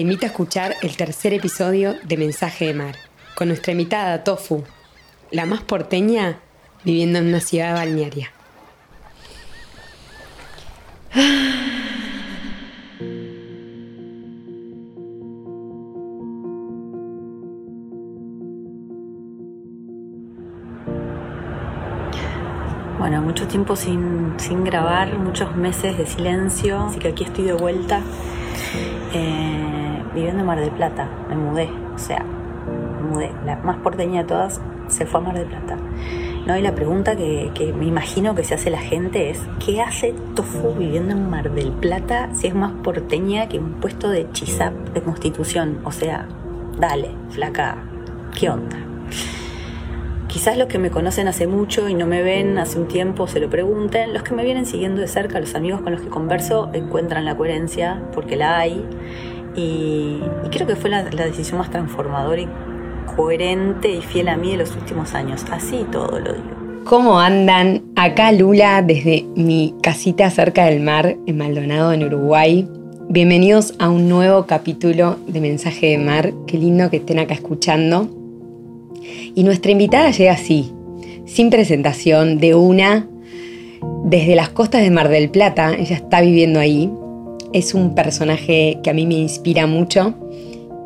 te invito a escuchar el tercer episodio de Mensaje de Mar, con nuestra invitada Tofu, la más porteña viviendo en una ciudad balnearia. Bueno, mucho tiempo sin, grabar, muchos meses de silencio, así que aquí estoy de vuelta eh, viviendo en Mar del Plata. Me mudé, o sea, me mudé. La más porteña de todas se fue a Mar del Plata. ¿no? Y la pregunta que, que, me imagino que se hace la gente es, ¿qué hace Tofu viviendo en Mar del Plata si es más porteña que un puesto de chisap de constitución? O sea, dale, flaca, ¿qué onda? Quizás los que me conocen hace mucho y no me ven hace un tiempo se lo pregunten. Los que me vienen siguiendo de cerca, los amigos con los que converso, encuentran la coherencia porque la hay. Y, creo que fue la, la, decisión más transformadora y coherente y fiel a mí de los últimos años. Así todo lo digo. ¿Cómo andan? Acá Lula desde mi casita cerca del mar en Maldonado, en Uruguay. Bienvenidos a un nuevo capítulo de Mensaje de Mar. Qué lindo que estén acá escuchando. Y nuestra invitada llega así, sin presentación, de una, desde las costas de Mar del Plata, ella está viviendo ahí. Es un personaje que a mí me inspira mucho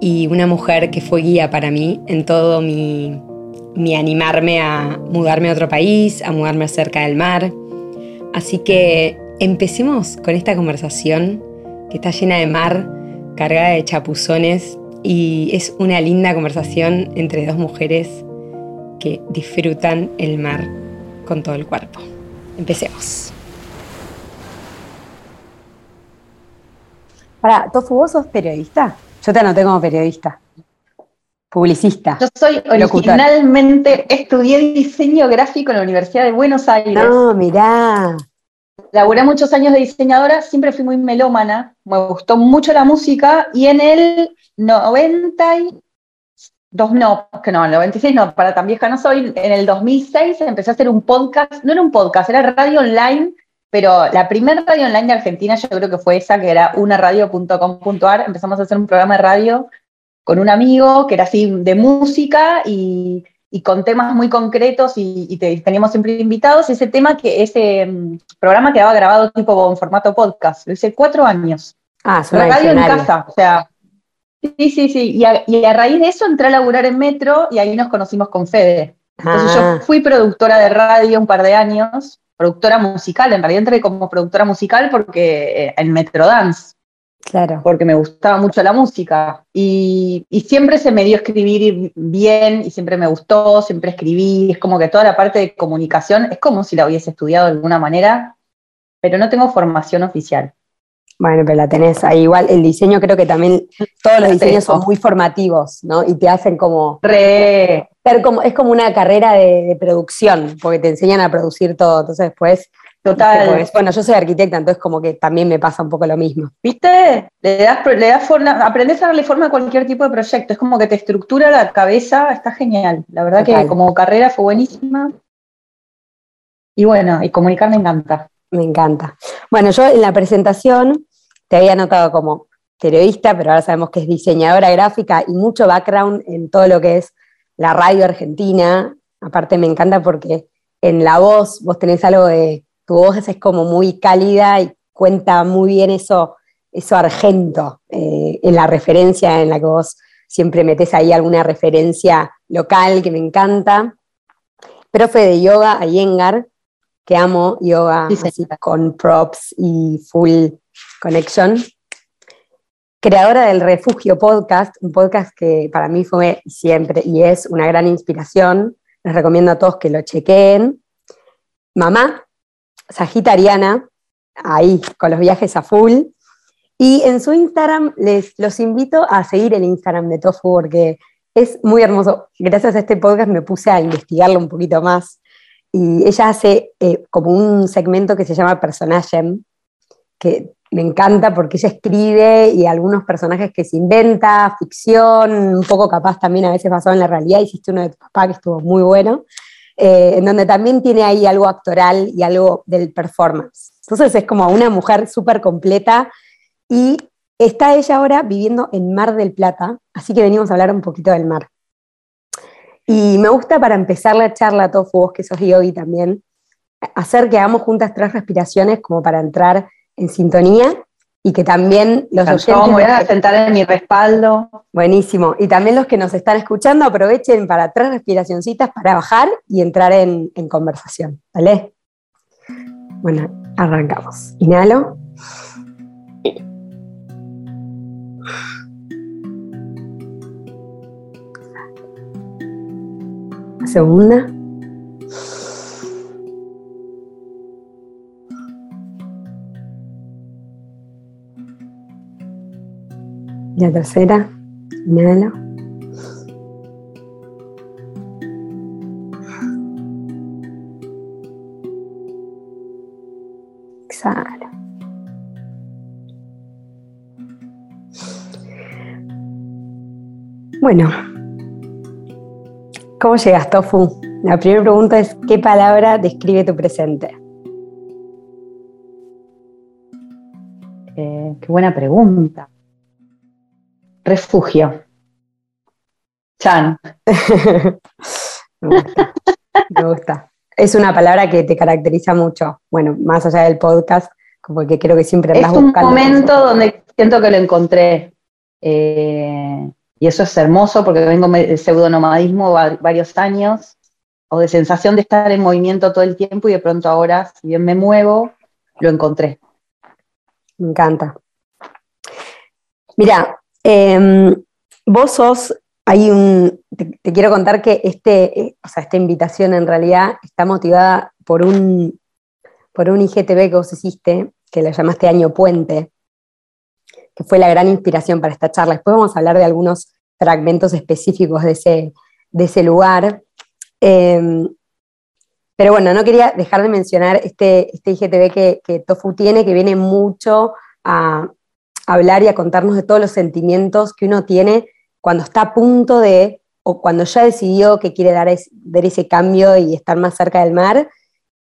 y una mujer que fue guía para mí en todo mi, mi animarme a mudarme a otro país, a mudarme cerca del mar. Así que empecemos con esta conversación que está llena de mar, cargada de chapuzones y es una linda conversación entre dos mujeres que disfrutan el mar con todo el cuerpo. Empecemos. Para, Tofu, ¿vos sos periodista? Yo te anoté como periodista. Publicista. Yo soy originalmente, estudié diseño gráfico en la Universidad de Buenos Aires. No, mirá. Laburé muchos años de diseñadora, siempre fui muy melómana, me gustó mucho la música y en el 92, no, que no, el 96 no, para tan vieja no soy, en el 2006 empecé a hacer un podcast, no era un podcast, era radio online, pero la primera radio online de Argentina yo creo que fue esa, que era unaradio.com.ar, empezamos a hacer un programa de radio con un amigo que era así de música y, y con temas muy concretos y, y te, teníamos siempre invitados. Ese tema, que ese um, programa quedaba grabado tipo en formato podcast. Lo hice cuatro años. Ah, radio en casa. O sea, sí, sí, sí. Y a, y a, raíz de eso entré a laburar en Metro y ahí nos conocimos con Fede. Entonces ah. yo fui productora de radio un par de años, productora musical. En realidad entré como productora musical porque eh, en Metro Dance. Claro. Porque me gustaba mucho la música. Y, y, siempre se me dio escribir bien y siempre me gustó, siempre escribí. Es como que toda la parte de comunicación es como si la hubiese estudiado de alguna manera, pero no tengo formación oficial. Bueno, pero la tenés ahí. Igual el diseño creo que también todos los diseños son muy formativos, ¿no? Y te hacen como... Re. Ser como, es como una carrera de, de producción, porque te enseñan a producir todo. Entonces después Total. Bueno, yo soy arquitecta, entonces como que también me pasa un poco lo mismo. ¿Viste? Le das, le das forma, aprendes a darle forma a cualquier tipo de proyecto. Es como que te estructura la cabeza, está genial. La verdad Total. que como carrera fue buenísima. Y bueno, y comunicar me encanta. Me encanta. Bueno, yo en la presentación te había notado como periodista, pero ahora sabemos que es diseñadora gráfica y mucho background en todo lo que es la radio argentina. Aparte me encanta porque en la voz vos tenés algo de tu voz es como muy cálida y cuenta muy bien eso, eso argento, eh, en la referencia en la que vos siempre metes ahí alguna referencia local que me encanta. Profe de yoga, Iyengar, que amo yoga Sí, sí. así con props y full connection. Creadora del Refugio Podcast, un podcast que para mí fue siempre y es una gran inspiración. Les recomiendo a todos que lo chequeen. Mamá, sagitariana, ahí con los viajes a full. Y en su Instagram les los invito a seguir el Instagram de Tofu porque es muy hermoso. Gracias a este podcast me puse a investigarlo un poquito más. Y ella hace eh, como un segmento que se llama Personaje, que me encanta porque ella escribe y algunos personajes que se inventa, ficción, un poco capaz también a veces basado en la realidad. Hiciste uno de tu papá que estuvo muy bueno eh, en donde también tiene ahí algo actoral y algo del performance. Entonces es como una mujer súper completa y está ella ahora viviendo en Mar del Plata, así que venimos a hablar un poquito del mar. Y me gusta para empezar la charla, Tofu, vos que sos yogi también, hacer que hagamos juntas tres respiraciones como para entrar en sintonía y que también los oyentes... voy a sentar en mi respaldo. Buenísimo. Y también los que nos están escuchando aprovechen para tres respiracioncitas para bajar y entrar en, en conversación. ¿Vale? Bueno, arrancamos. Inhalo. Segunda. La tercera, inhalo. Exhalo. Bueno, ¿cómo llegas, Tofu? La primera pregunta es, ¿qué palabra describe tu presente? Eh, qué buena pregunta. Refugio. Chan. me, gusta, Es una palabra que te caracteriza mucho. Bueno, más allá del podcast, como que creo que siempre andas buscando. Es un momento donde siento que lo encontré. Eh, y eso es hermoso porque vengo de pseudonomadismo varios años, o de sensación de estar en movimiento todo el tiempo y de pronto ahora, si bien me muevo, lo encontré. Me encanta. Mira, Em, vos sos, hay un, te, quiero contar que este, eh, o sea, esta invitación en realidad está motivada por un, por un IGTV que vos hiciste, que le llamaste Año Puente, que fue la gran inspiración para esta charla. Después vamos a hablar de algunos fragmentos específicos de ese, de ese lugar. Em, pero bueno, no quería dejar de mencionar este, este IGTV que, Tofu tiene, que viene mucho a, hablar y a contarnos de todos los sentimientos que uno tiene cuando está a punto de, o cuando ya decidió que quiere dar, ese cambio y estar más cerca del mar,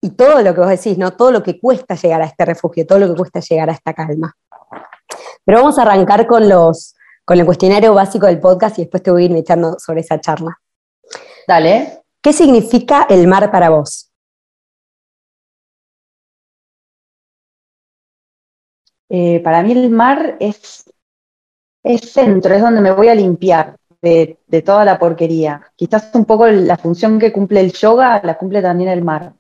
y todo lo que vos decís, ¿no? Todo lo que cuesta llegar a este refugio, todo lo que cuesta llegar a esta calma. Pero vamos a arrancar con, los, con el cuestionario básico del podcast y después te voy a ir echando sobre esa charla. Dale. ¿Qué significa el mar para vos? Eh, para mí el mar es, es centro, es donde me voy a limpiar de, toda la porquería. Quizás un poco la función que cumple el yoga la cumple también el mar.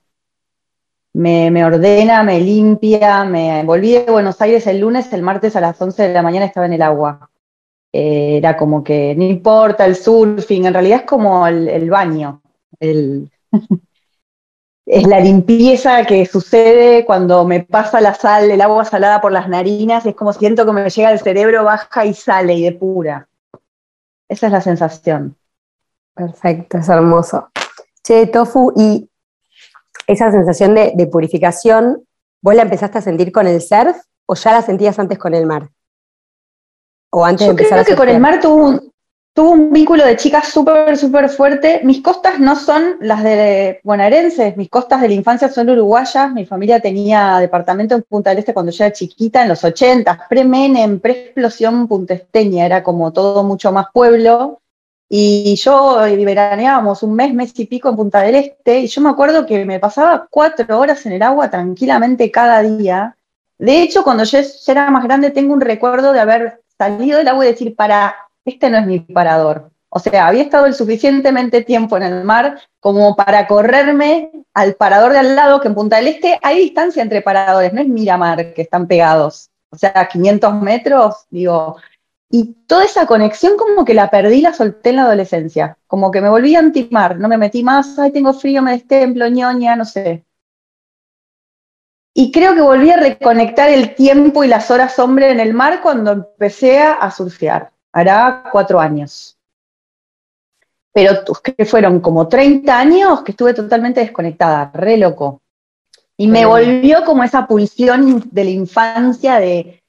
Me, ordena, me limpia, me volví de Buenos Aires el lunes, el martes a las 11 de la mañana estaba en el agua. Eh, era como que no importa el surfing, en realidad es como el, baño, es la limpieza que sucede cuando me pasa la sal, el agua salada por las narinas, es como siento que me llega al cerebro, baja y sale y depura. Esa es la sensación. Perfecto, es hermoso. Che, Tofu, y esa sensación de, purificación, ¿vos la empezaste a sentir con el surf o ya la sentías antes con el mar? O antes de empezar creo que con el mar tuvo un, tuvo un vínculo de chicas súper, súper fuerte. Mis costas no son las de bonaerenses, mis costas de la infancia son uruguayas. Mi familia tenía departamento en Punta del Este cuando yo era chiquita, en los 80, pre-Menem, pre-explosión puntesteña, era como todo mucho más pueblo. Y yo veraneábamos un mes, mes y pico en Punta del Este, y yo me acuerdo que me pasaba cuatro horas en el agua tranquilamente cada día. De hecho, cuando yo era más grande, tengo un recuerdo de haber salido del agua y decir, para este no es mi parador. O sea, había estado el suficientemente tiempo en el mar como para correrme al parador de al lado, que en Punta del Este hay distancia entre paradores, no es Miramar que están pegados. O sea, 500 metros, digo. Y toda esa conexión como que la perdí, la solté en la adolescencia. Como que me volví a antimar, no me metí más, ay, tengo frío, me destemplo, ñoña, no sé. Y creo que volví a reconectar el tiempo y las horas hombre en el mar cuando empecé a surfear hará cuatro años. Pero que fueron como 30 años que estuve totalmente desconectada, re loco. Y me volvió como esa pulsión de la infancia de,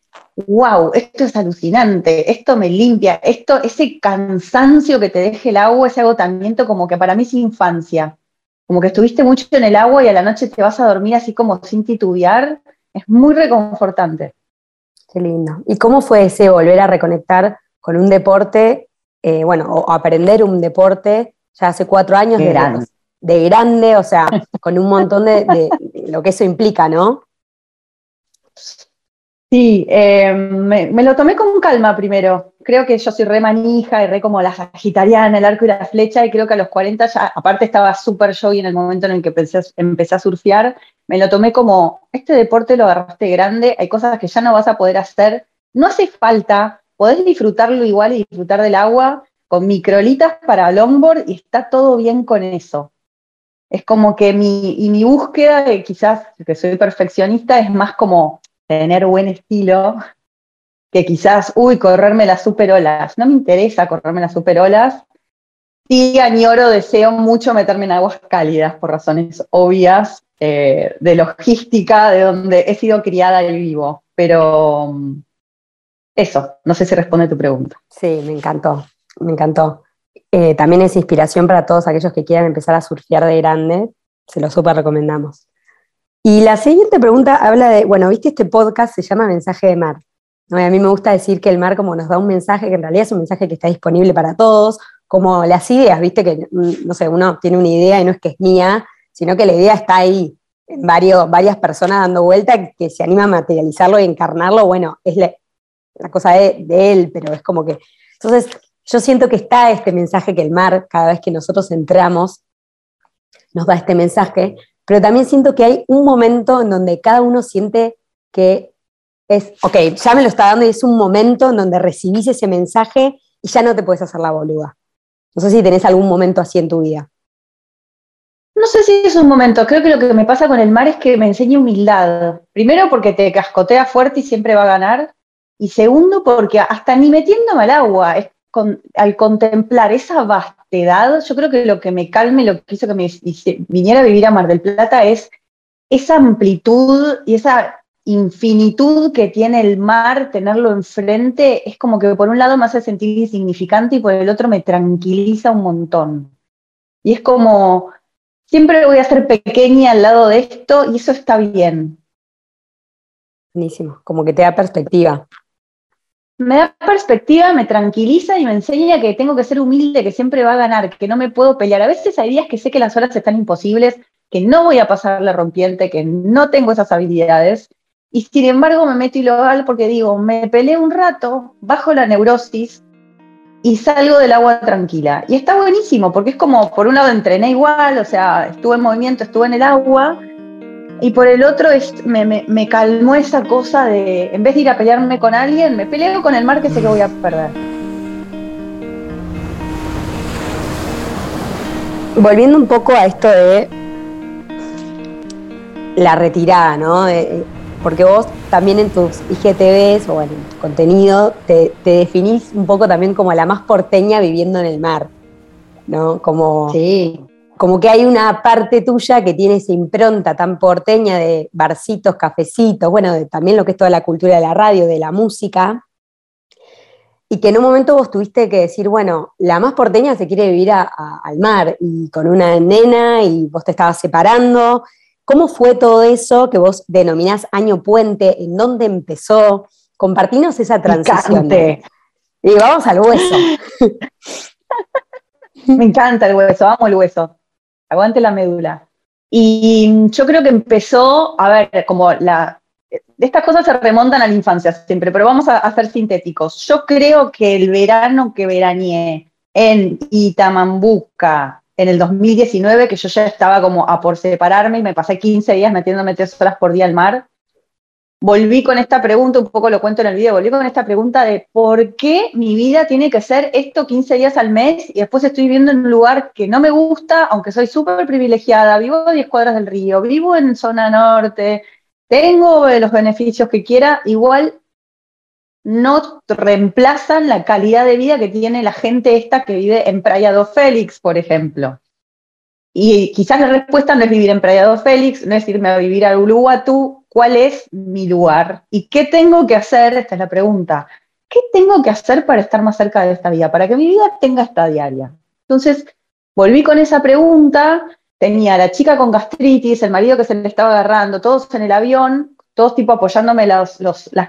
wow, esto es alucinante, esto me limpia, esto, ese cansancio que te deje el agua, ese agotamiento como que para mí es infancia. Como que estuviste mucho en el agua y a la noche te vas a dormir así como sin titubear, es muy reconfortante. Qué lindo. ¿Y cómo fue ese volver a reconectar con un deporte, eh, bueno, o aprender un deporte ya hace cuatro años de, grande. de grande, o sea, con un montón de, lo que eso implica, ¿no? Sí, eh, me, lo tomé con calma primero. Creo que yo soy re manija y re como la sagitariana, el arco y la flecha, y creo que a los 40 ya, aparte estaba súper yo y en el momento en el que empecé, a surfear, me lo tomé como, este deporte lo agarraste grande, hay cosas que ya no vas a poder hacer, no hace falta, podés disfrutarlo igual y disfrutar del agua con microlitas para longboard y está todo bien con eso. Es como que mi, y mi búsqueda, de quizás que soy perfeccionista, es más como tener buen estilo que quizás, uy, correrme las superolas. No me interesa correrme las superolas. Sí, añoro, deseo mucho meterme en aguas cálidas por razones obvias eh, de logística, de donde he sido criada y vivo. Pero mm, eso, no sé si responde tu pregunta. Sí, me encantó, me encantó. Eh, también es inspiración para todos aquellos que quieran empezar a surfear de grande, se lo súper recomendamos. Y la siguiente pregunta habla de, bueno, viste este podcast, se llama Mensaje de Mar. a mí me gusta decir que el mar como nos da un mensaje, que en realidad es un mensaje que está disponible para todos, como las ideas, viste que, no sé, uno tiene una idea y no es que es mía, sino que la idea está ahí, en varios, varias personas dando vuelta que se anima a materializarlo y encarnarlo, bueno, es la, cosa de, él, pero es como que... Entonces, yo siento que está este mensaje que el mar, cada vez que nosotros entramos, nos da este mensaje, pero también siento que hay un momento en donde cada uno siente que es, ok, ya me lo está dando y es un momento en donde recibís ese mensaje y ya no te puedes hacer la boluda. No sé si tenés algún momento así en tu vida. No sé si es un momento, creo que lo que me pasa con el mar es que me enseña humildad. Primero porque te cascotea fuerte y siempre va a ganar. Y segundo porque hasta ni metiéndome al agua, al contemplar esa vastedad, yo creo que lo que me calme, lo que hizo que me viniera a vivir a Mar del Plata es esa amplitud y esa infinitud que tiene el mar, tenerlo enfrente, es como que por un lado me hace sentir insignificante y por el otro me tranquiliza un montón. Y es como, siempre voy a ser pequeña al lado de esto y eso está bien. Buenísimo, como que te da perspectiva. Me da perspectiva, me tranquiliza y me enseña que tengo que ser humilde, que siempre va a ganar, que no me puedo pelear. A veces hay días que sé que las horas están imposibles, que no voy a pasar la rompiente, que no tengo esas habilidades. Y sin embargo me meto y lo hago porque digo, me peleé un rato, bajo la neurosis, y salgo del agua tranquila. Y está buenísimo, porque es como, por un lado entrené igual, o sea, estuve en movimiento, estuve en el agua, y por el otro me, calmó esa cosa de, en vez de ir a pelearme con alguien, me peleo con el mar que sé que voy a perder. Volviendo un poco a esto de la retirada, ¿no? porque vos también en tus IGTVs o en tu contenido te, definís un poco también como la más porteña viviendo en el mar, ¿no? Como, sí. Como que hay una parte tuya que tiene esa impronta tan porteña de barcitos, cafecitos, bueno, también lo que es toda la cultura de la radio, de la música, y que en un momento vos tuviste que decir, bueno, la más porteña se quiere vivir al mar y con una nena y vos te estabas separando ¿Cómo fue todo eso que vos denominás año puente? ¿En dónde empezó? Compartinos esa transición. Y vamos al hueso. Me encanta el hueso, amo el hueso. Aguante la médula. Y yo creo que empezó, a ver, como la... Estas cosas se remontan a la infancia siempre, pero vamos a, a ser sintéticos. Yo creo que el verano que veraneé en Itamambuca, en el 2019, que yo ya estaba como a por separarme y me pasé 15 días metiéndome tres horas por día al mar, volví con esta pregunta, un poco lo cuento en el video, volví con esta pregunta de por qué mi vida tiene que ser esto 15 días al mes y después estoy viviendo en un lugar que no me gusta, aunque soy súper privilegiada, vivo a 10 cuadras del río, vivo en zona norte, tengo los beneficios que quiera, igual no reemplazan la calidad de vida que tiene la gente esta que vive en Praia do Félix, por ejemplo. Y quizás la respuesta no es vivir en Praia do Félix, no es irme a vivir a Uluwatu, ¿cuál es mi lugar? ¿Y qué tengo que hacer? Esta es la pregunta. ¿Qué tengo que hacer para estar más cerca de esta vida? Para que mi vida tenga esta diaria. Entonces, volví con esa pregunta, tenía la chica con gastritis, el marido que se le estaba agarrando, todos en el avión, todos tipo apoyándome las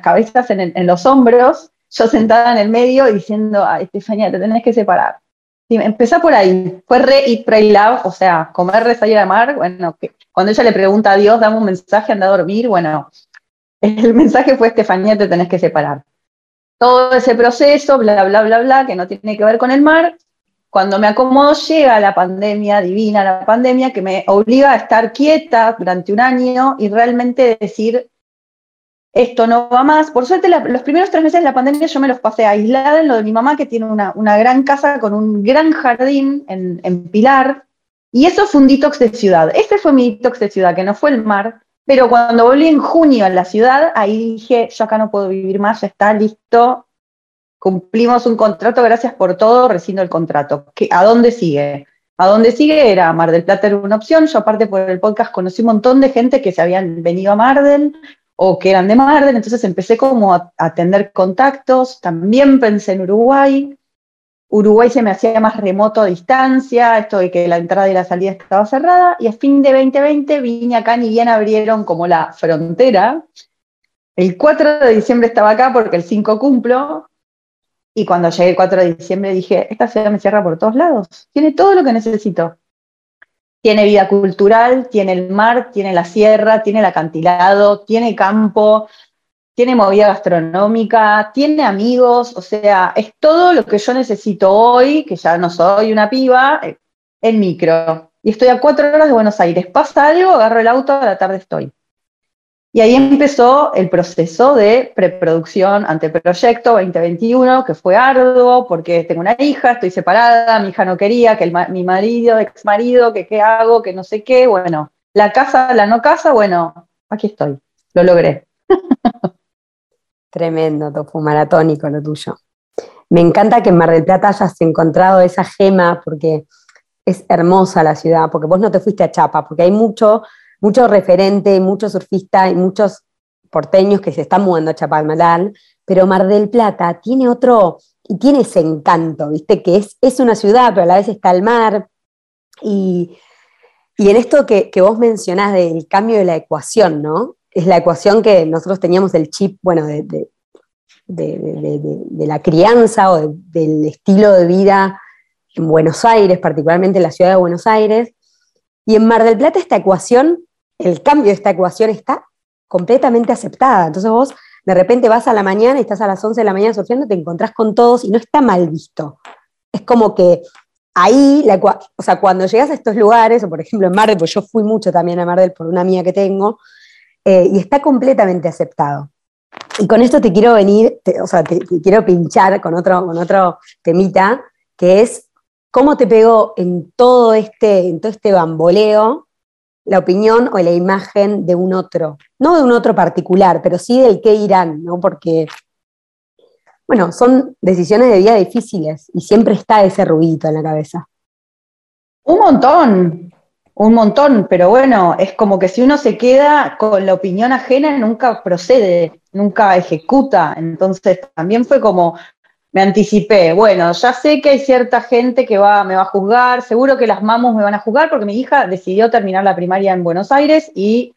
cabezas en, los hombros, yo sentada en el medio diciendo, ay, Estefanía, te tenés que separar. Y empezó por ahí, fue re eat, pray, love, o sea, comer, rezar y amar, bueno, cuando ella le pregunta a Dios, dame un mensaje, anda a dormir, bueno, el mensaje fue, Estefanía, te tenés que separar. Todo ese proceso, bla, bla, bla, bla, que no tiene que ver con el mar, cuando me acomodo llega la pandemia, divina la pandemia, que me obliga a estar quieta durante un año y realmente decir, esto no va más. Por suerte, los primeros tres meses de la pandemia yo me los pasé aislada en lo de mi mamá, que tiene una, gran casa con un gran jardín en, en, Pilar. Y eso fue un detox de ciudad. Este fue mi detox de ciudad, que no fue el mar. Pero cuando volví en junio a la ciudad, ahí dije, yo acá no puedo vivir más, ya está listo, cumplimos un contrato, gracias por todo, rescindo el contrato. ¿A dónde sigue? ¿A dónde sigue? Era Mar del Plata era una opción. Yo aparte por el podcast conocí un montón de gente que se habían venido a Mar del o que eran de Mar del, entonces empecé como a, a atender contactos. También pensé en Uruguay. Uruguay se me hacía más remoto a distancia, esto de que la entrada y la salida estaba cerrada, y a fin de 2020 vine acá, ni bien abrieron como la frontera. El 4 de diciembre estaba acá porque el 5 cumplo, y cuando llegué el 4 de diciembre dije, esta ciudad me cierra por todos lados, tiene todo lo que necesito. Tiene vida cultural, tiene el mar, tiene la sierra, tiene el acantilado, tiene campo, tiene movida gastronómica, tiene amigos, o sea, es todo lo que yo necesito hoy, que ya no soy una piba, eh, en micro. Y estoy a cuatro horas de Buenos Aires. Pasa algo, agarro el auto, a la tarde estoy. Y ahí empezó el proceso de preproducción ante Proyecto 2021, que fue arduo porque tengo una hija, estoy separada, mi hija no quería, que mi marido, ex marido, que qué hago, que no sé qué. Bueno, la casa, la no casa, bueno, aquí estoy, lo logré. Tremendo, tofu maratónico lo tuyo. Me encanta que en Mar del Plata hayas encontrado esa gema porque es hermosa la ciudad, porque vos no te fuiste a Chapa, porque hay mucho mucho referente, muchos surfistas y muchos porteños que se están mudando a Chapalmalal, pero Mar del Plata tiene otro, y tiene ese encanto, ¿viste? Que es, es una ciudad, pero a la vez está el mar. Y, en esto que, vos mencionás del cambio de la ecuación, ¿no? Es la ecuación que nosotros teníamos el chip, bueno, de, de la crianza o del estilo de vida en Buenos Aires, particularmente en la ciudad de Buenos Aires. Y en Mar del Plata esta ecuación el cambio de esta ecuación está completamente aceptada. Entonces vos de repente vas a la mañana y estás a las 11 de la mañana surfeando, te encontrás con todos y no está mal visto. Es como que ahí, o sea, cuando llegas a estos lugares, o por ejemplo en Mar del, pues yo fui mucho también a Mar del por una amiga que tengo, eh, y está completamente aceptado. Y con esto te quiero venir, o sea, te, quiero pinchar con otro, con otro temita, que es cómo te pegó en todo este, en todo este bamboleo la opinión o la imagen de un otro, no de un otro particular, pero sí del qué irán, ¿no? Porque, bueno, son decisiones de vida difíciles y siempre está ese ruidito en la cabeza. Un montón, un montón, pero bueno, es como que si uno se queda con la opinión ajena, nunca procede, nunca ejecuta. Entonces también fue como, me anticipé, bueno, ya sé que hay cierta gente que va, me va a juzgar, seguro que las mamos me van a juzgar porque mi hija decidió terminar la primaria en Buenos Aires y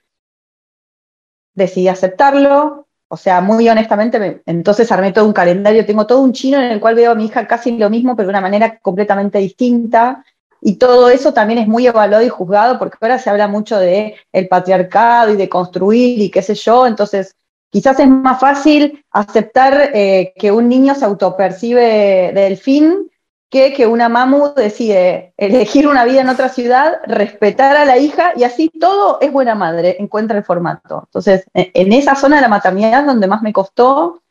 decidí aceptarlo. O sea, muy honestamente, entonces armé todo un calendario, tengo todo un chino en el cual veo a mi hija casi lo mismo, pero de una manera completamente distinta. Y todo eso también es muy evaluado y juzgado, porque ahora se habla mucho de el patriarcado y de construir y qué sé yo. Entonces, Quizás es más fácil aceptar eh, que un niño se autopercibe delfín que que una mamu decide elegir una vida en otra ciudad, respetar a la hija y así todo es buena madre, encuentra el formato. Entonces, en esa zona de la maternidad donde más me costó,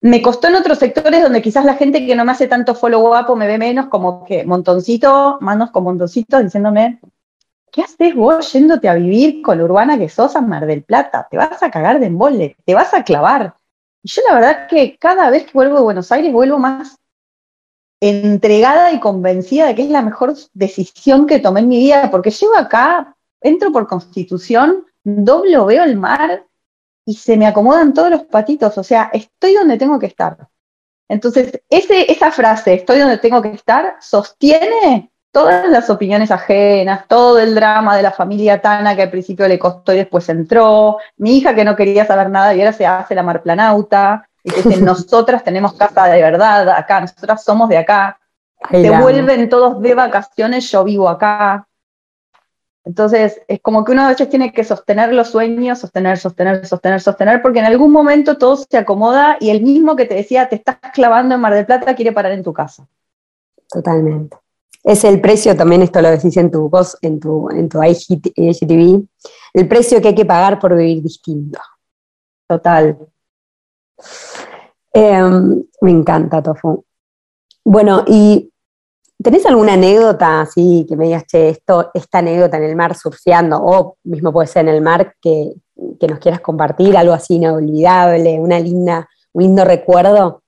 me costó en otros sectores donde quizás la gente que no me hace tanto follow up o me ve menos, como que montoncito, manos con montoncitos diciéndome, ¿qué haces vos yéndote a vivir con la urbana que sos a Mar del Plata? Te vas a cagar de embole, te vas a clavar. Y yo la verdad que cada vez que vuelvo de Buenos Aires vuelvo más entregada y convencida de que es la mejor decisión que tomé en mi vida, porque llego acá, entro por constitución, doblo, veo el mar y se me acomodan todos los patitos, o sea, estoy donde tengo que estar. Entonces, esa frase, estoy donde tengo que estar, sostiene todas las opiniones ajenas, todo el drama de la familia Tana que al principio le costó y después entró, mi hija que no quería saber nada y ahora se hace la marplanauta, y que dicen, nosotras tenemos casa de verdad acá, nosotras somos de acá, se vuelven todos de vacaciones, yo vivo acá. Entonces, es como que uno a veces tiene que sostener los sueños, sostener, sostener, sostener, sostener, porque en algún momento todo se acomoda y el mismo que te decía, te estás clavando en Mar del Plata, quiere parar en tu casa. Totalmente. Es el precio, también esto lo decís en tu voz, en tu, en tu IGTV, el precio que hay que pagar por vivir distinto. Total. Em, me encanta, Tofu. Bueno, y ¿tenés alguna anécdota así que me digas, che, esto, esta anécdota en el mar surfeando, o mismo puede ser en el mar, que, nos quieras compartir, algo así inolvidable, una linda, un lindo recuerdo?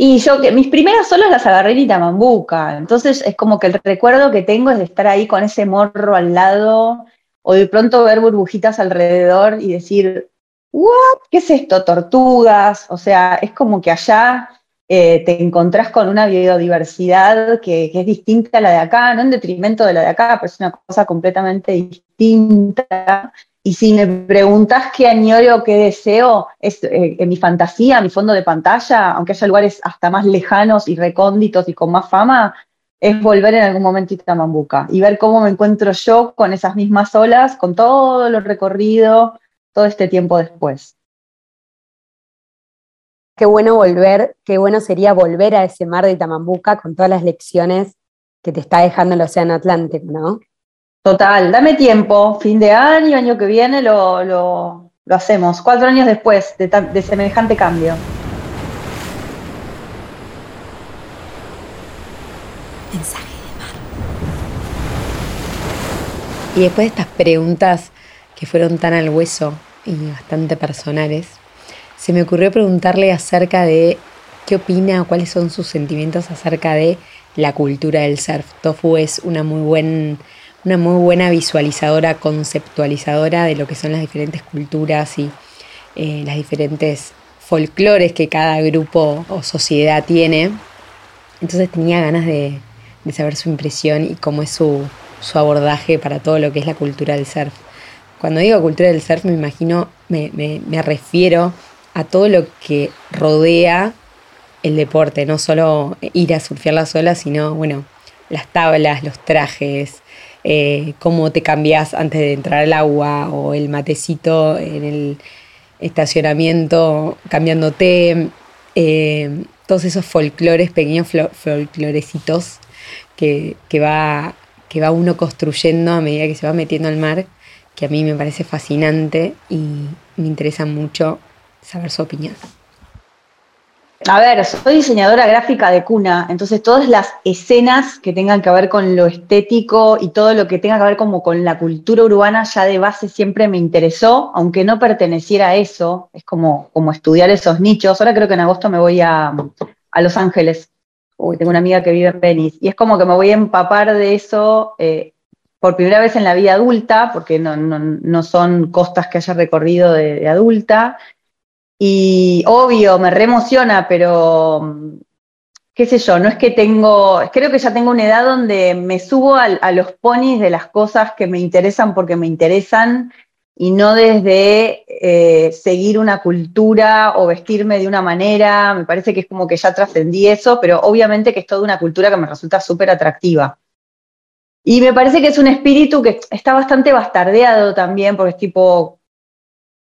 Y yo, que mis primeras solas las agarré en Itamambuca, entonces es como que el recuerdo que tengo es de estar ahí con ese morro al lado, o de pronto ver burbujitas alrededor y decir. ¿Qué es esto? Tortugas, o sea, es como que allá eh, te encontrás con una biodiversidad que, es distinta a la de acá, no en detrimento de la de acá, pero es una cosa completamente distinta. Y si me preguntas qué añoro o qué deseo, es eh, en mi fantasía, mi fondo de pantalla, aunque haya lugares hasta más lejanos y recónditos y con más fama, es volver en algún momento a Itamambuca y ver cómo me encuentro yo con esas mismas olas, con todo lo recorrido, todo este tiempo después. Qué bueno volver, qué bueno sería volver a ese mar de Tamambuca con todas las lecciones que te está dejando el Océano Atlántico, ¿no? Total, dame tiempo, fin de año, año que viene lo, lo, hacemos, cuatro años después de, de semejante cambio. Mensaje de mar. Y después de estas preguntas que fueron tan al hueso y bastante personales, se me ocurrió preguntarle acerca de qué opina o cuáles son sus sentimientos acerca de la cultura del surf. Tofu es una muy, buen, una muy buena visualizadora, conceptualizadora de lo que son las diferentes culturas y eh, las diferentes folclores que cada grupo o sociedad tiene. Entonces tenía ganas de, saber su impresión y cómo es su, su, abordaje para todo lo que es la cultura del surf. Cuando digo cultura del surf me imagino, me, me, me refiero a todo lo que rodea el deporte, no solo ir a surfear las olas, sino, bueno, las tablas, los trajes, eh, cómo te cambias antes de entrar al agua o el matecito en el estacionamiento cambiándote, eh, todos esos folclores, pequeños folclorecitos que, va, que va uno construyendo a medida que se va metiendo al mar, que a mí me parece fascinante y me interesa mucho saber su opinión. A ver, soy diseñadora gráfica de cuna, entonces todas las escenas que tengan que ver con lo estético y todo lo que tenga que ver como con la cultura urbana ya de base siempre me interesó, aunque no perteneciera a eso, es como, como estudiar esos nichos. Ahora creo que en agosto me voy a, Los Ángeles, Uy, tengo una amiga que vive en Venice, y es como que me voy a empapar de eso eh, por primera vez en la vida adulta, porque no, son costas que haya recorrido de adulta, y obvio, me reemociona, pero qué sé yo, no es que tengo, creo que ya tengo una edad donde me subo a, los ponis de las cosas que me interesan porque me interesan y no desde eh, seguir una cultura o vestirme de una manera, me parece que es como que ya trascendí eso, pero obviamente que es toda una cultura que me resulta súper atractiva. Y me parece que es un espíritu que está bastante bastardeado también, porque es tipo,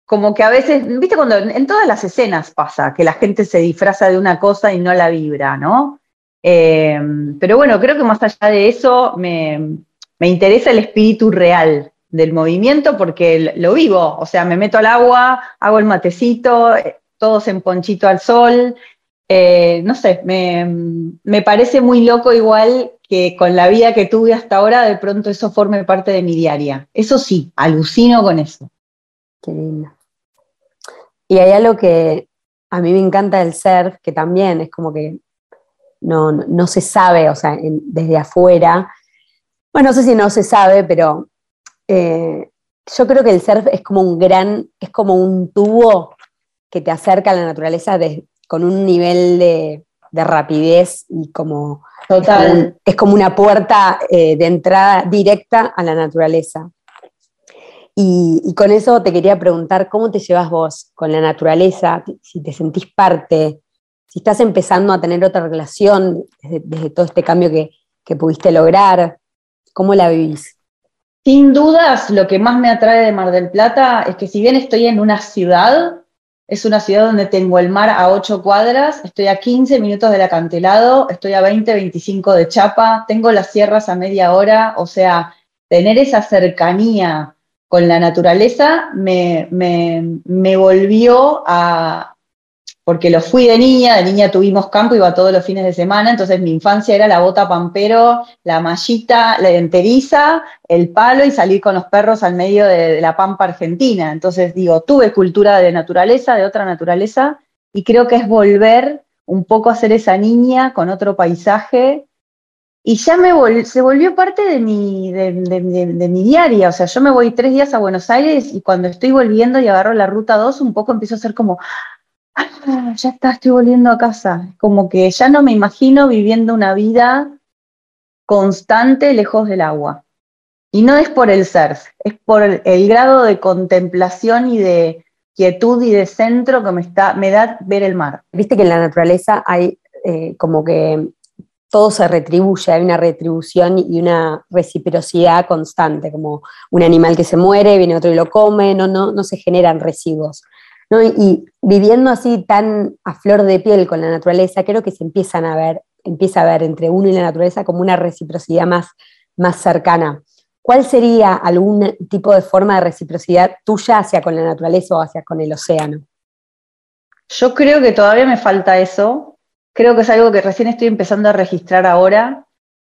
como que a veces, viste cuando en todas las escenas pasa que la gente se disfraza de una cosa y no la vibra, ¿no? Eh, pero bueno, creo que más allá de eso me, interesa el espíritu real del movimiento porque lo vivo, o sea, me meto al agua, hago el matecito, eh, todos en ponchito al sol, eh, no sé, me, me, parece muy loco igual que con la vida que tuve hasta ahora, de pronto eso forme parte de mi diaria. Eso sí, alucino con eso. Qué lindo. Y hay algo que a mí me encanta del surf, que también es como que no, se sabe, o sea, desde afuera. Bueno, no sé si no se sabe, pero eh, yo creo que el surf es como un gran, es como un tubo que te acerca a la naturaleza con un nivel de, de rapidez y como Total. Es como, una puerta eh, de entrada directa a la naturaleza. Y, con eso te quería preguntar, ¿cómo te llevas vos con la naturaleza? Si te sentís parte, si estás empezando a tener otra relación desde, todo este cambio que, que pudiste lograr, ¿cómo la vivís? Sin dudas, lo que más me atrae de Mar del Plata es que si bien estoy en una ciudad, es una ciudad donde tengo el mar a 8 cuadras, estoy a 15 minutos del acantilado, estoy a 20, 25 de Chapa, tengo las sierras a media hora, o sea, tener esa cercanía con la naturaleza me, me, me volvió a, porque lo fui de niña, de niña tuvimos campo, iba todos los fines de semana, entonces mi infancia era la bota pampero, la mallita, la enteriza, el palo y salir con los perros al medio de, la pampa argentina. Entonces digo, tuve cultura de naturaleza, de otra naturaleza, y creo que es volver un poco a ser esa niña con otro paisaje. Y ya se volvió parte de mi, de, mi diaria, o sea, yo me voy tres días a Buenos Aires y cuando estoy volviendo y agarro la ruta 2, un poco empiezo a ser como, ah, ya está, estoy volviendo a casa. Como que ya no me imagino viviendo una vida constante lejos del agua. Y no es por el ser, es por el, grado de contemplación y de quietud y de centro que me, está, me da ver el mar. Viste que en la naturaleza hay eh, como que todo se retribuye, hay una retribución y una reciprocidad constante, como un animal que se muere, viene otro y lo come, no, no, no se generan residuos. Y, viviendo así tan a flor de piel con la naturaleza, creo que se empiezan a ver, empieza a ver entre uno y la naturaleza como una reciprocidad más, más cercana. ¿Cuál sería algún tipo de forma de reciprocidad tuya hacia con la naturaleza o hacia con el océano? Yo creo que todavía me falta eso. Creo que es algo que recién estoy empezando a registrar ahora,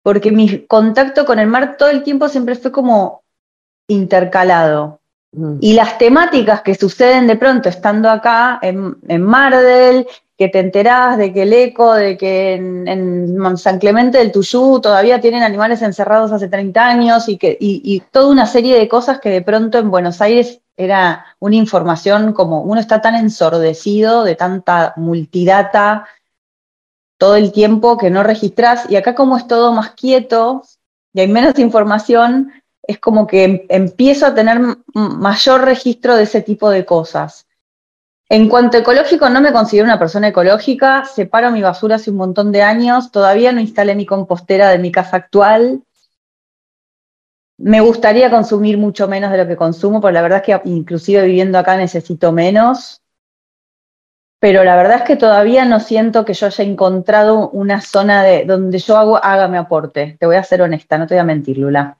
porque mi contacto con el mar todo el tiempo siempre fue como intercalado. Mm. Y las temáticas que suceden de pronto estando acá en, en Mardel, que te enterás de que el eco, de que en, San Clemente del Tuyú todavía tienen animales encerrados hace 30 años y, que, y, toda una serie de cosas que de pronto en Buenos Aires era una información como uno está tan ensordecido de tanta multidata todo el tiempo que no registras y acá como es todo más quieto y hay menos información, es como que em, empiezo a tener mayor registro de ese tipo de cosas. En cuanto a ecológico, no me considero una persona ecológica, separo mi basura hace un montón de años, todavía no instalé mi compostera de mi casa actual. Me gustaría consumir mucho menos de lo que consumo, porque la verdad es que inclusive viviendo acá necesito menos. Pero la verdad es que todavía no siento que yo haya encontrado una zona de, donde yo hago, haga mi aporte. Te voy a ser honesta, no te voy a mentir, Lula.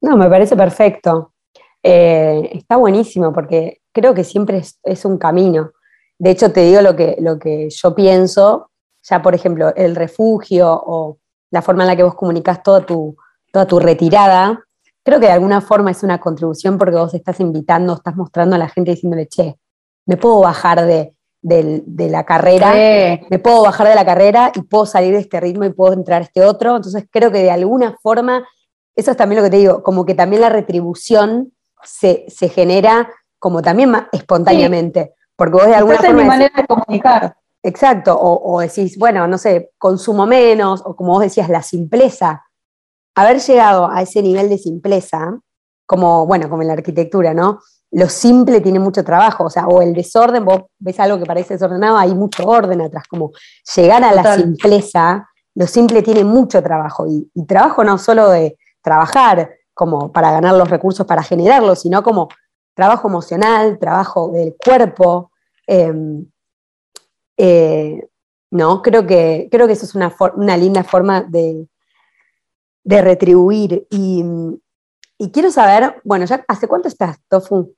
No, me parece perfecto. Eh, está buenísimo porque creo que siempre es, un camino. De hecho, te digo lo que, lo que yo pienso, ya por ejemplo, el refugio o la forma en la que vos comunicás toda tu, toda tu retirada, creo que de alguna forma es una contribución porque vos estás invitando, estás mostrando a la gente diciéndole, che, me puedo bajar de, la carrera, me puedo bajar de la carrera y puedo salir de este ritmo y puedo entrar a este otro. Entonces creo que de alguna forma eso es también lo que te digo, como que también la retribución se, genera como también espontáneamente. Porque vos de alguna forma. Es mi manera de comunicar. Exacto, o, decís, bueno, no sé, consumo menos, o como vos decías, la simpleza. Haber llegado a ese nivel de simpleza, como, bueno, como en la arquitectura, ¿no? Lo simple tiene mucho trabajo, o sea, o el desorden, vos ves algo que parece desordenado, hay mucho orden atrás, como llegar a la simpleza, lo simple tiene mucho trabajo, y trabajo no solo de, trabajar como para ganar los recursos para generarlos, sino como trabajo emocional, trabajo del cuerpo. Em, eh, no, creo que, creo que eso es una, una linda forma de, de retribuir. Y, quiero saber, bueno, ya ¿hace cuánto estás, Tofu,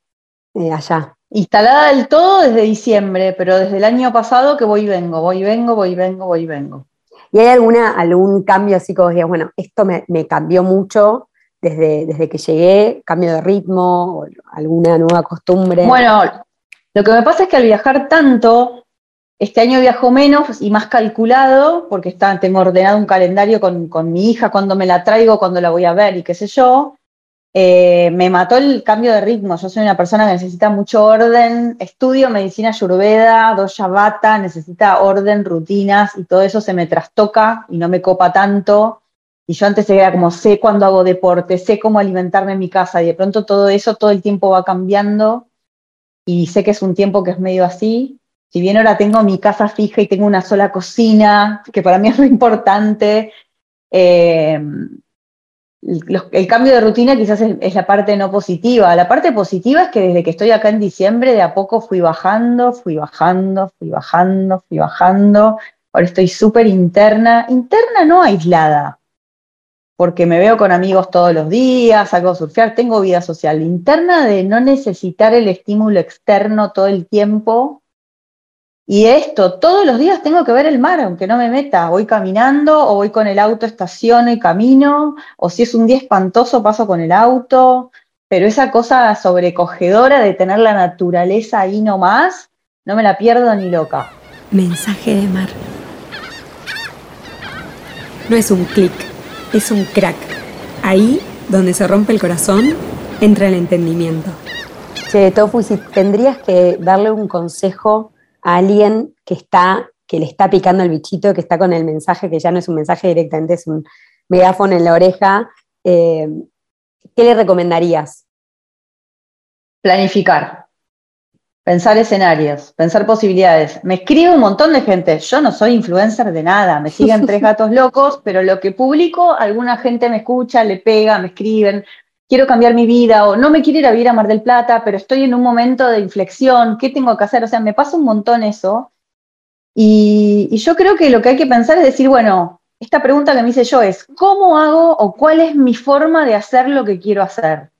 eh, allá? Instalada del todo desde diciembre, pero desde el año pasado que voy y vengo, voy y vengo, voy y vengo, voy y vengo. ¿Y hay alguna, algún cambio así como digas, bueno, esto me, cambió mucho desde, desde que llegué, cambio de ritmo, alguna nueva costumbre? Bueno, lo que me pasa es que al viajar tanto, este año viajo menos y más calculado, porque está, tengo ordenado un calendario con, con mi hija, cuando me la traigo, cuando la voy a ver y qué sé yo. Eh, me mató el cambio de ritmo. Yo soy una persona que necesita mucho orden. Estudio medicina ayurveda, doya bata, necesita orden, rutinas y todo eso se me trastoca y no me copa tanto. Y yo antes era como sé cuándo hago deporte, sé cómo alimentarme en mi casa y de pronto todo eso todo el tiempo va cambiando y sé que es un tiempo que es medio así. Si bien ahora tengo mi casa fija y tengo una sola cocina, que para mí es muy importante, eh, el cambio de rutina quizás es, la parte no positiva. La parte positiva es que desde que estoy acá en diciembre, de a poco fui bajando, fui bajando, fui bajando, fui bajando. Ahora estoy súper interna, interna no aislada, porque me veo con amigos todos los días, salgo a surfear, tengo vida social. Interna de no necesitar el estímulo externo todo el tiempo y esto, todos los días tengo que ver el mar, aunque no me meta. Voy caminando o voy con el auto, estaciono y camino, o si es un día espantoso, paso con el auto. Pero esa cosa sobrecogedora de tener la naturaleza ahí nomás, no me la pierdo ni loca. Mensaje de mar. No es un clic, es un crack. Ahí, donde se rompe el corazón, entra el entendimiento. Che, Tofu, si tendrías que darle un consejo a alguien que está, que le está picando el bichito, que está con el mensaje, que ya no es un mensaje directamente, es un megáfono en la oreja, eh, ¿qué le recomendarías? Planificar, pensar escenarios, pensar posibilidades. Me escribe un montón de gente, yo no soy influencer de nada, me siguen tres gatos locos, pero lo que publico, alguna gente me escucha, le pega, me escriben, quiero cambiar mi vida o no me quiero ir a vivir a Mar del Plata, pero estoy en un momento de inflexión, ¿qué tengo que hacer? O sea, me pasa un montón eso. Y, yo creo que lo que hay que pensar es decir, bueno, esta pregunta que me hice yo es, ¿cómo hago o cuál es mi forma de hacer lo que quiero hacer?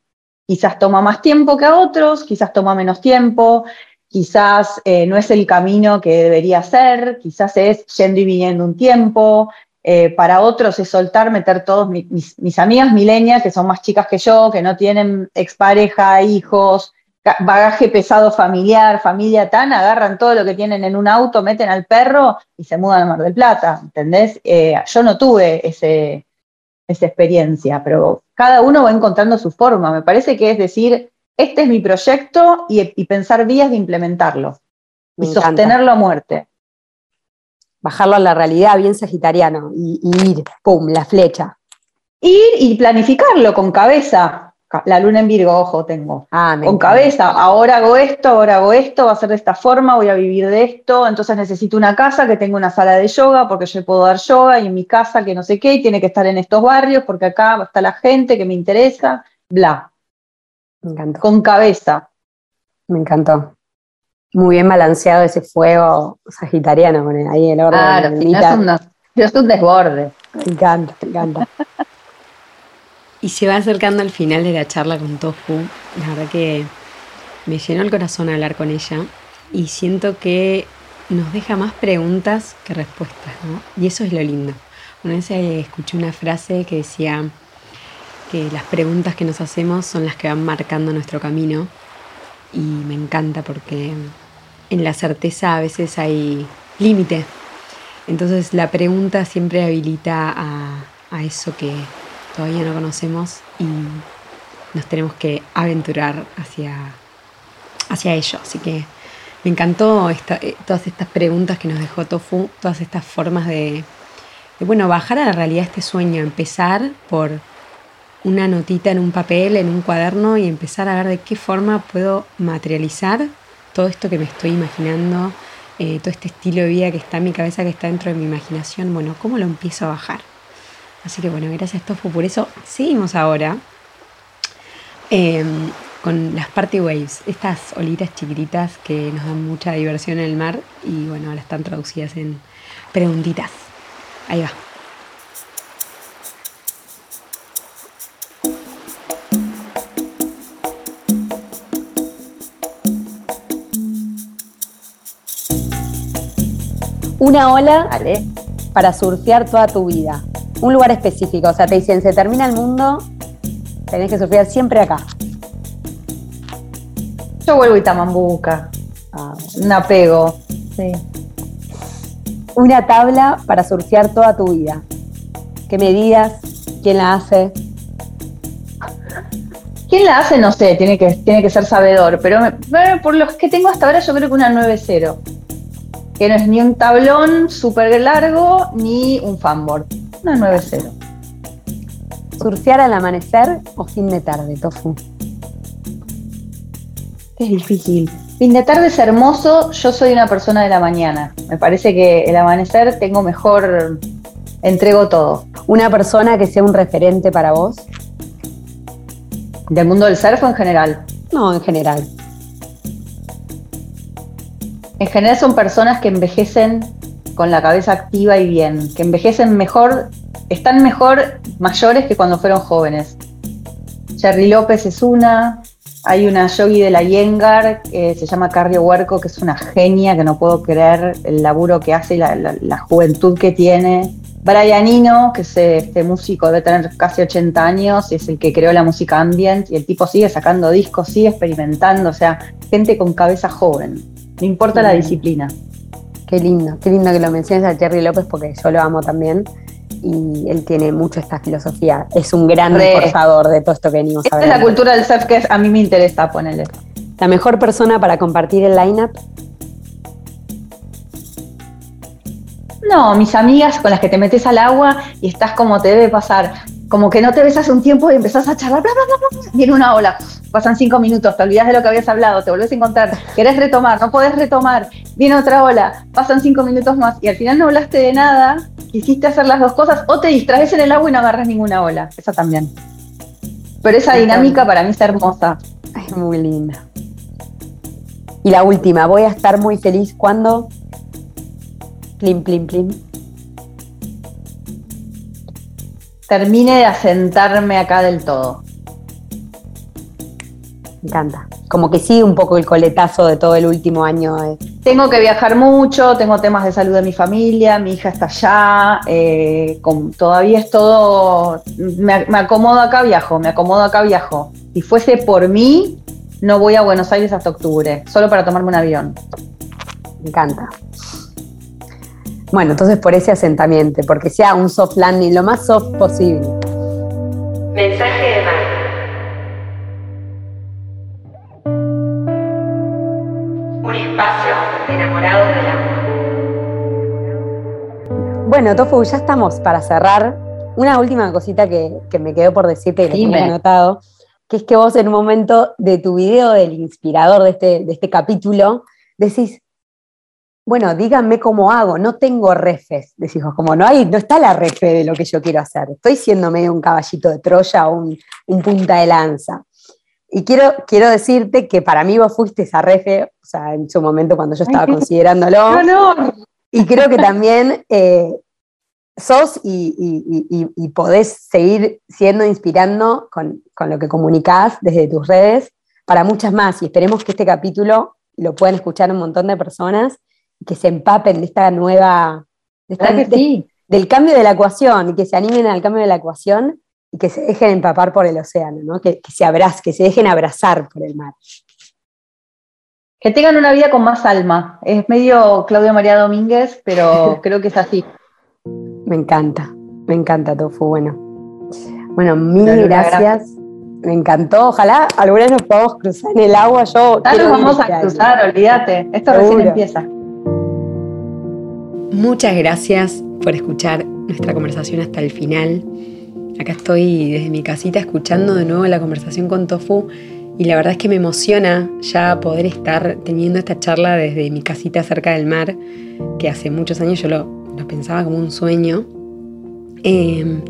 Quizás toma más tiempo que a otros, quizás toma menos tiempo, quizás eh, no es el camino que debería ser, quizás es yendo y viniendo un tiempo, eh, para otros es soltar, meter todos mis, amigas milenias, que son más chicas que yo, que no tienen expareja, hijos, bagaje pesado familiar, familia tan, agarran todo lo que tienen en un auto, meten al perro y se mudan a Mar del Plata, ¿entendés? Eh, yo no tuve ese, esa experiencia, pero cada uno va encontrando su forma. Me parece que es decir, este es mi proyecto y, pensar vías de implementarlo y sostenerlo a muerte bajarlo a la realidad bien sagitariano y, ir, pum, la flecha. Ir y planificarlo con cabeza. La luna en Virgo, ojo, tengo. Ah, con cabeza, ahora hago esto, ahora hago esto, va a ser de esta forma, voy a vivir de esto, entonces necesito una casa que tenga una sala de yoga porque yo puedo dar yoga y en mi casa que no sé qué, y tiene que estar en estos barrios porque acá está la gente que me interesa, bla. Me encantó. Con cabeza. Me encantó muy bien balanceado ese fuego sagitariano con ahí el orden. Claro, es un desborde. Me encanta, me encanta. y se va acercando al final de la charla con Tofu. La verdad que me llenó el corazón hablar con ella y siento que nos deja más preguntas que respuestas, ¿no? Y eso es lo lindo. Una vez escuché una frase que decía que las preguntas que nos hacemos son las que van marcando nuestro camino y me encanta porque en la certeza a veces hay límite. Entonces la pregunta siempre habilita a, eso que todavía no conocemos y nos tenemos que aventurar hacia, hacia ello. Así que me encantó eh, todas estas preguntas que nos dejó Tofu, todas estas formas de, de, bueno, bajar a la realidad este sueño, empezar por una notita en un papel, en un cuaderno y empezar a ver de qué forma puedo materializar todo esto que me estoy imaginando, eh, todo este estilo de vida que está en mi cabeza, que está dentro de mi imaginación, bueno, ¿cómo lo empiezo a bajar? Así que bueno, gracias Tofu por eso. Seguimos ahora em, con las party waves, estas olitas chiquititas que nos dan mucha diversión en el mar y bueno, ahora están traducidas en preguntitas. Ahí va. Una ola para surfear toda tu vida. Un lugar específico. O sea, te dicen, se termina el mundo, tenés que surfear siempre acá. Yo vuelvo a Itamambuca. Ah, un apego. Sí. Una tabla para surfear toda tu vida. ¿Qué medidas? ¿Quién la hace? ¿Quién la hace? No sé, tiene que, tiene que ser sabedor, pero por los que tengo hasta ahora yo creo que una 9-0. Que no es ni un tablón súper largo ni un fanboard. Una 9-0. ¿Surfear al amanecer o fin de tarde, Tofu? Es difícil. Fin de tarde es hermoso, yo soy una persona de la mañana. Me parece que el amanecer tengo mejor, entrego todo. ¿Una persona que sea un referente para vos? ¿Del mundo del surf o en general? No, en general. En general son personas que envejecen con la cabeza activa y bien, que envejecen mejor, están mejor mayores que cuando fueron jóvenes. Jerry López es una, hay una yogi de la Yengar que se llama Cardio Huerco, que es una genia, que no puedo creer el laburo que hace y la juventud que tiene. Brian Eno, que es este músico, debe tener casi 80 años, y es el que creó la música ambient, y el tipo sigue sacando discos, sigue experimentando, o sea, gente con cabeza joven, no importa la disciplina. Qué lindo, qué lindo que lo menciones a Jerry López porque yo lo amo también y él tiene mucho esta filosofía. Es un gran reforzador de todo esto que venimos a ver. es la cultura del surf que a mí me interesa ponerle. La mejor persona para compartir el lineup No, mis amigas con las que te metes al agua y estás como te debe pasar. Como que no te ves hace un tiempo y empezás a charlar, bla, bla, bla, viene una ola, pasan cinco minutos, te olvidas de lo que habías hablado, te volvés a encontrar, querés retomar, no podés retomar, viene otra ola, pasan cinco minutos más y al final no hablaste de nada, quisiste hacer las dos cosas o te distraes en el agua y no agarras ninguna ola, esa también. Pero esa dinámica para mí es hermosa. Es muy linda. Y la última, voy a estar muy feliz cuando Plim, plim, plim. Termine de asentarme acá del todo. Me encanta. Como que sigue un poco el coletazo de todo el último año. Tengo que viajar mucho, tengo temas de salud de mi familia, mi hija está allá, eh, todavía es todo, me, me, acomodo acá, viajo, me acomodo acá, viajo. Si fuese por mí, no voy a Buenos Aires hasta octubre, solo para tomarme un avión. Me encanta. Bueno, entonces por ese asentamiento, porque sea un soft landing lo más soft posible. Mensaje de mar. Un espacio enamorado del amor. Bueno, Tofu, ya estamos para cerrar. Una última cosita que, me quedó por decirte que me he notado, que es que vos en un momento de tu video del inspirador de este, de este capítulo decís, bueno, díganme cómo hago, no tengo refes, decís como no hay, no está la refe de lo que yo quiero hacer, estoy siendo medio un caballito de Troya o un, punta de lanza. Y quiero, quiero decirte que para mí vos fuiste esa refe, o sea, en su momento cuando yo estaba considerándolo. No, Y creo que también eh, sos y, podés seguir siendo inspirando con, con lo que comunicás desde tus redes para muchas más. Y esperemos que este capítulo lo puedan escuchar un montón de personas que se empapen de esta nueva, del cambio de la ecuación, y que se animen al cambio de la ecuación y que se dejen empapar por el océano, ¿no? que, se que se dejen abrazar por el mar. Que tengan una vida con más alma. Es medio Claudio María Domínguez, pero creo que es así. Me encanta, me encanta Tofu. Bueno, bueno mil gracias. Me encantó. Ojalá alguna vez nos podamos cruzar en el agua. Yo ya nos vamos a cruzar, olvídate. Esto recién empieza. Muchas gracias por escuchar nuestra conversación hasta el final. Acá estoy desde mi casita escuchando de nuevo la conversación con Tofu y la verdad es que me emociona ya poder estar teniendo esta charla desde mi casita cerca del mar, que hace muchos años yo lo, pensaba como un sueño. Em,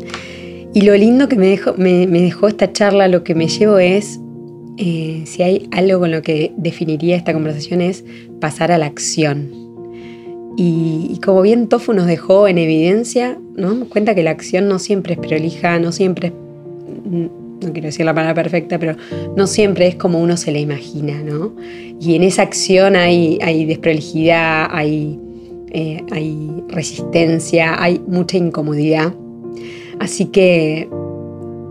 y lo lindo que me dejó, esta charla, lo que me llevo es, eh, si hay algo con lo que definiría esta conversación es pasar a la acción y, como bien Tofu nos dejó en evidencia, nos damos cuenta que la acción no siempre es prolija, no siempre es, no quiero decir la palabra perfecta, pero no siempre es como uno se la imagina, ¿no? Y en esa acción hay, hay desprolijidad, hay, eh, hay resistencia, hay mucha incomodidad. Así que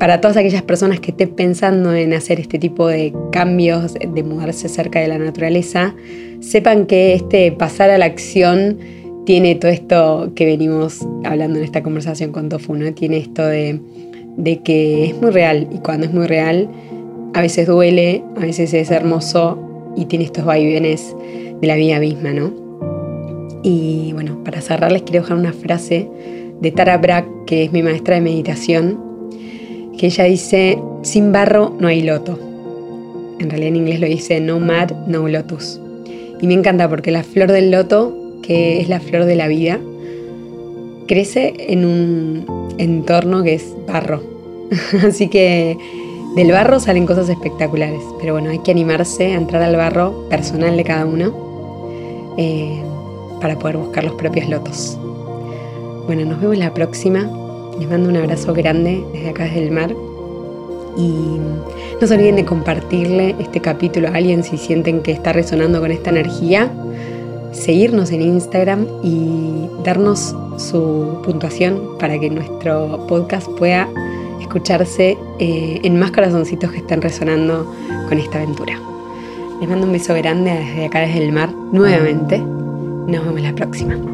para todas aquellas personas que estén pensando en hacer este tipo de cambios, de mudarse cerca de la naturaleza, sepan que este pasar a la acción tiene todo esto que venimos hablando en esta conversación con Tofu, ¿no? Tiene esto de, que es muy real y cuando es muy real a veces duele, a veces es hermoso y tiene estos vaivenes de la vida misma, ¿no? Y bueno, para cerrar les quiero dejar una frase de Tara Brach, que es mi maestra de meditación, que ella dice, sin barro no hay loto. En realidad en inglés lo dice, no mud, no lotus. Y me encanta porque la flor del loto, que es la flor de la vida, crece en un entorno que es barro. Así que del barro salen cosas espectaculares, pero bueno, hay que animarse a entrar al barro personal de cada uno eh, para poder buscar los propios lotos. Bueno, nos vemos la próxima. Les mando un abrazo grande desde acá desde el mar. Y no se olviden de compartirle este capítulo a alguien si sienten que está resonando con esta energía. Seguirnos en Instagram y darnos su puntuación para que nuestro podcast pueda escucharse eh, en más corazoncitos que están resonando con esta aventura. Les mando un beso grande desde acá, desde el mar, nuevamente. Nos vemos la próxima.